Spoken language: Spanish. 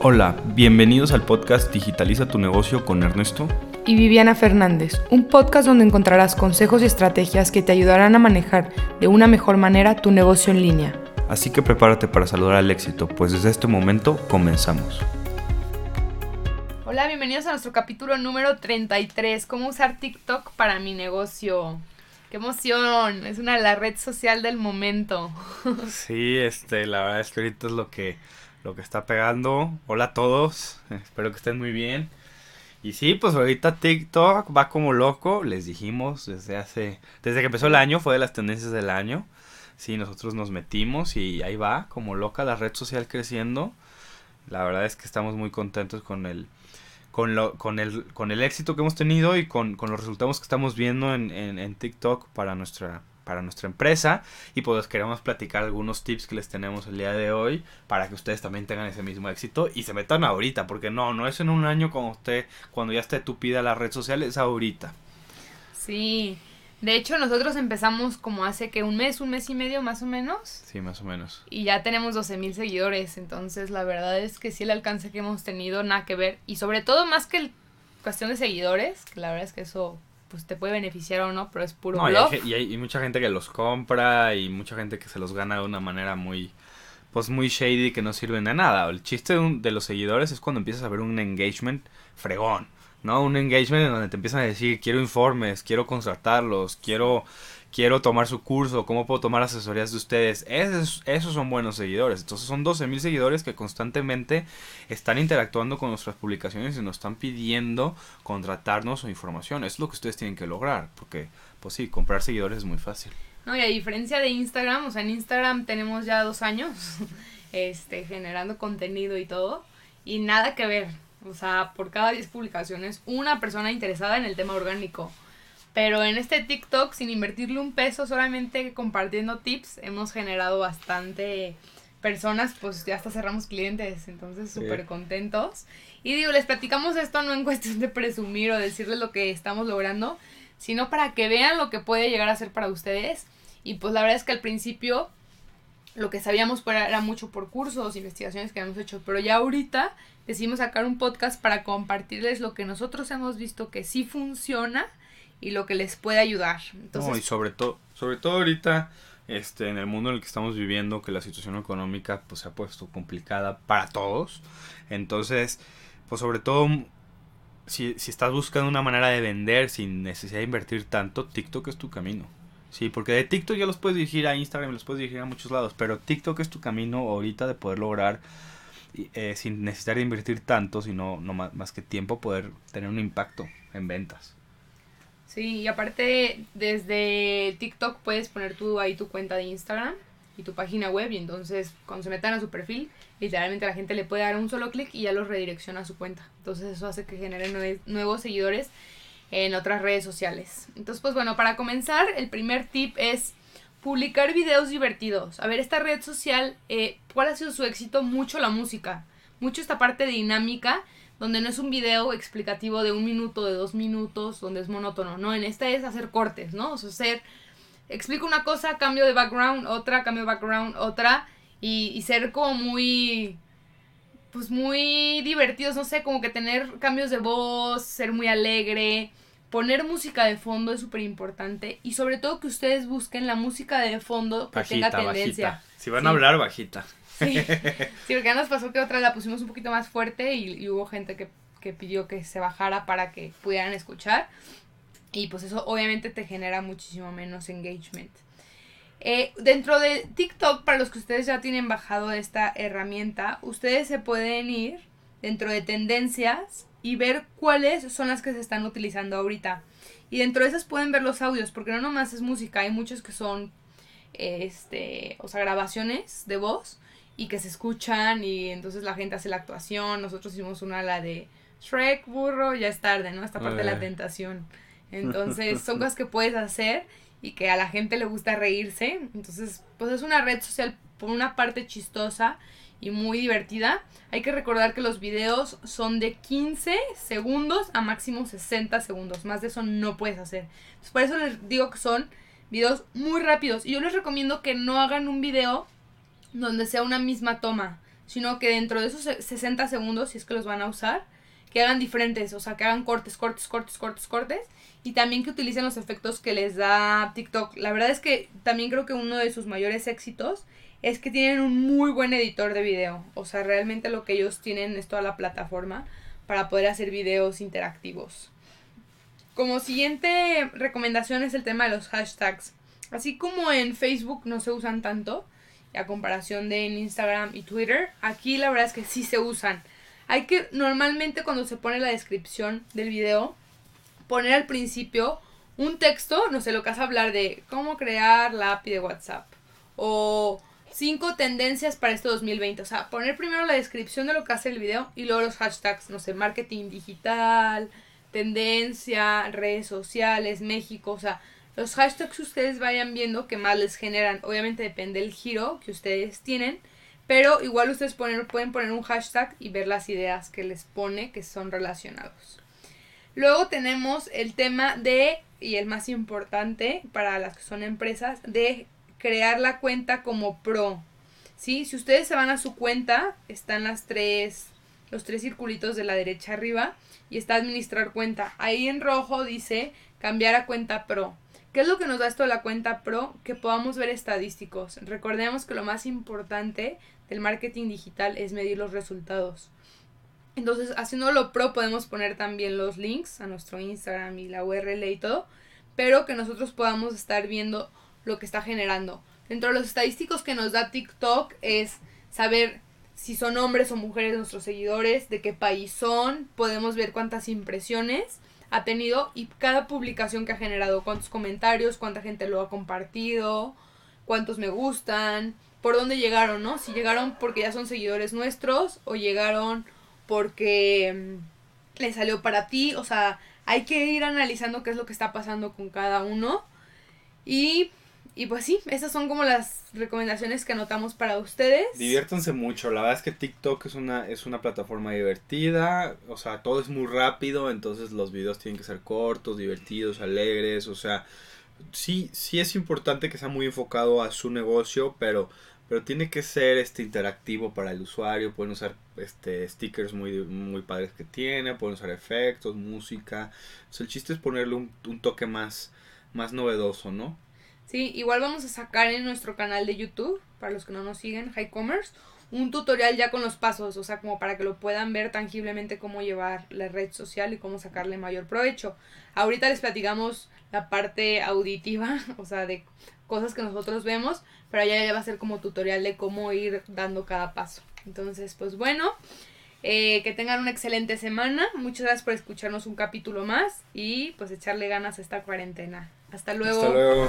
Hola, bienvenidos al podcast Digitaliza tu negocio con Ernesto y Viviana Fernández, un podcast donde encontrarás consejos y estrategias que te ayudarán a manejar de una mejor manera tu negocio en línea. Así que prepárate para saludar al éxito, pues desde este momento comenzamos. Hola, bienvenidos a nuestro capítulo número 33, cómo usar TikTok para mi negocio. ¡Qué emoción! Es una la red social del momento. Sí, este, la verdad es que ahorita es lo que lo que está pegando. Hola a todos, espero que estén muy bien. Y sí, pues ahorita TikTok va como loco, les dijimos desde hace, desde que empezó el año, fue de las tendencias del año. Sí, nosotros nos metimos y ahí va, como loca la red social creciendo. La verdad es que estamos muy contentos con el, con, lo, con, el, con el éxito que hemos tenido y con, con los resultados que estamos viendo en, en, TikTok para nuestra, para nuestra empresa y pues queremos platicar algunos tips que les tenemos el día de hoy para que ustedes también tengan ese mismo éxito y se metan ahorita, porque no, no es en un año como usted, cuando ya esté tupida la red social, es ahorita. Sí, de hecho nosotros empezamos como hace que un mes, un mes y medio más o menos. Sí, más o menos. Y ya tenemos 12 mil seguidores, entonces la verdad es que sí el alcance que hemos tenido, nada que ver. Y sobre todo más que el cuestión de seguidores, que la verdad es que eso pues te puede beneficiar o no, pero es puro no, Y hay, mucha gente que los compra y mucha gente que se los gana de una manera muy pues muy shady que no sirven de nada. El chiste de, los seguidores es cuando empiezas a ver un engagement fregón, ¿no? Un engagement en donde te empiezan a decir, quiero informes, quiero contratarlos, quiero quiero tomar su curso, cómo puedo tomar asesorías de ustedes. Esos, esos son buenos seguidores. Entonces son 12 mil seguidores que constantemente están interactuando con nuestras publicaciones y nos están pidiendo contratarnos o información. es lo que ustedes tienen que lograr, porque pues sí, comprar seguidores es muy fácil. No, y a diferencia de Instagram, o sea, en Instagram tenemos ya dos años este, generando contenido y todo, y nada que ver. O sea, por cada 10 publicaciones, una persona interesada en el tema orgánico. Pero en este TikTok, sin invertirle un peso, solamente compartiendo tips, hemos generado bastante personas, pues ya hasta cerramos clientes, entonces súper contentos. Y digo, les platicamos esto no en cuestión de presumir o decirles lo que estamos logrando, sino para que vean lo que puede llegar a ser para ustedes. Y pues la verdad es que al principio lo que sabíamos era mucho por cursos, investigaciones que habíamos hecho, pero ya ahorita decidimos sacar un podcast para compartirles lo que nosotros hemos visto que sí funciona y lo que les puede ayudar. Entonces, y sobre todo, sobre todo ahorita, este, en el mundo en el que estamos viviendo, que la situación económica pues se ha puesto complicada para todos. Entonces, pues sobre todo, si, si estás buscando una manera de vender sin necesidad de invertir tanto, TikTok es tu camino. Sí, porque de TikTok ya los puedes dirigir a Instagram, los puedes dirigir a muchos lados, pero TikTok es tu camino ahorita de poder lograr, eh, sin necesitar invertir tanto, sino no más, más que tiempo, poder tener un impacto en ventas. Sí, y aparte desde TikTok puedes poner tú ahí tu cuenta de Instagram y tu página web y entonces cuando se metan a su perfil, literalmente la gente le puede dar un solo clic y ya los redirecciona a su cuenta. Entonces eso hace que generen nuevos seguidores en otras redes sociales. Entonces pues bueno, para comenzar el primer tip es publicar videos divertidos. A ver, esta red social, eh, ¿cuál ha sido su éxito? Mucho la música, mucho esta parte dinámica donde no es un video explicativo de un minuto, de dos minutos, donde es monótono, no, en esta es hacer cortes, ¿no? O sea, hacer, explico una cosa, cambio de background, otra, cambio de background, otra, y, y ser como muy, pues muy divertidos, no sé, como que tener cambios de voz, ser muy alegre, poner música de fondo es súper importante, y sobre todo que ustedes busquen la música de fondo que tenga tendencia. Si van a hablar, bajita. Sí, sí, porque nos pasó que otra la pusimos un poquito más fuerte y, hubo gente que, que, pidió que se bajara para que pudieran escuchar. Y pues eso obviamente te genera muchísimo menos engagement. Eh, dentro de TikTok, para los que ustedes ya tienen bajado esta herramienta, ustedes se pueden ir dentro de tendencias y ver cuáles son las que se están utilizando ahorita. Y dentro de esas pueden ver los audios, porque no nomás es música, hay muchos que son, este, o sea, grabaciones de voz y que se escuchan y entonces la gente hace la actuación. Nosotros hicimos una, la de Shrek, burro, ya es tarde, ¿no? Esta parte de la eh. tentación. Entonces son cosas que puedes hacer y que a la gente le gusta reírse. Entonces, pues es una red social por una parte chistosa y muy divertida. Hay que recordar que los videos son de 15 segundos a máximo 60 segundos. Más de eso no puedes hacer. Entonces, por eso les digo que son videos muy rápidos. Y yo les recomiendo que no hagan un video donde sea una misma toma, sino que dentro de esos 60 segundos, si es que los van a usar, que hagan diferentes, o sea, que hagan cortes, cortes, cortes, cortes, cortes, y también que utilicen los efectos que les da TikTok. La verdad es que también creo que uno de sus mayores éxitos es que tienen un muy buen editor de video, o sea, realmente lo que ellos tienen es toda la plataforma para poder hacer videos interactivos. Como siguiente recomendación es el tema de los hashtags. Así como en Facebook no se usan tanto, a comparación de en Instagram y Twitter, aquí la verdad es que sí se usan. Hay que normalmente cuando se pone la descripción del video, poner al principio un texto, no sé, lo que vas a hablar de cómo crear la API de WhatsApp o cinco tendencias para este 2020. O sea, poner primero la descripción de lo que hace el video y luego los hashtags, no sé, marketing digital, tendencia, redes sociales, México, o sea, los hashtags que ustedes vayan viendo que más les generan, obviamente depende del giro que ustedes tienen, pero igual ustedes pueden poner un hashtag y ver las ideas que les pone que son relacionados. Luego tenemos el tema de, y el más importante para las que son empresas, de crear la cuenta como pro. ¿Sí? Si ustedes se van a su cuenta, están las tres, los tres circulitos de la derecha arriba y está administrar cuenta. Ahí en rojo dice cambiar a cuenta pro. ¿Qué es lo que nos da esto de la cuenta pro? Que podamos ver estadísticos. Recordemos que lo más importante del marketing digital es medir los resultados. Entonces, haciéndolo pro podemos poner también los links a nuestro Instagram y la URL y todo, pero que nosotros podamos estar viendo lo que está generando. Dentro de los estadísticos que nos da TikTok es saber si son hombres o mujeres nuestros seguidores, de qué país son, podemos ver cuántas impresiones ha tenido y cada publicación que ha generado, cuántos comentarios, cuánta gente lo ha compartido, cuántos me gustan, por dónde llegaron, ¿no? Si llegaron porque ya son seguidores nuestros o llegaron porque mm, le salió para ti, o sea, hay que ir analizando qué es lo que está pasando con cada uno y y pues sí, esas son como las recomendaciones que anotamos para ustedes. Diviértanse mucho, la verdad es que TikTok es una, es una plataforma divertida, o sea, todo es muy rápido, entonces los videos tienen que ser cortos, divertidos, alegres, o sea, sí, sí es importante que sea muy enfocado a su negocio, pero, pero tiene que ser este interactivo para el usuario, pueden usar este stickers muy, muy padres que tiene, pueden usar efectos, música, o el chiste es ponerle un, un toque más, más novedoso, ¿no? Sí, igual vamos a sacar en nuestro canal de YouTube, para los que no nos siguen, High Commerce, un tutorial ya con los pasos, o sea, como para que lo puedan ver tangiblemente cómo llevar la red social y cómo sacarle mayor provecho. Ahorita les platicamos la parte auditiva, o sea, de cosas que nosotros vemos, pero ya va a ser como tutorial de cómo ir dando cada paso. Entonces, pues bueno, eh, que tengan una excelente semana. Muchas gracias por escucharnos un capítulo más y pues echarle ganas a esta cuarentena. Hasta luego. Hasta luego.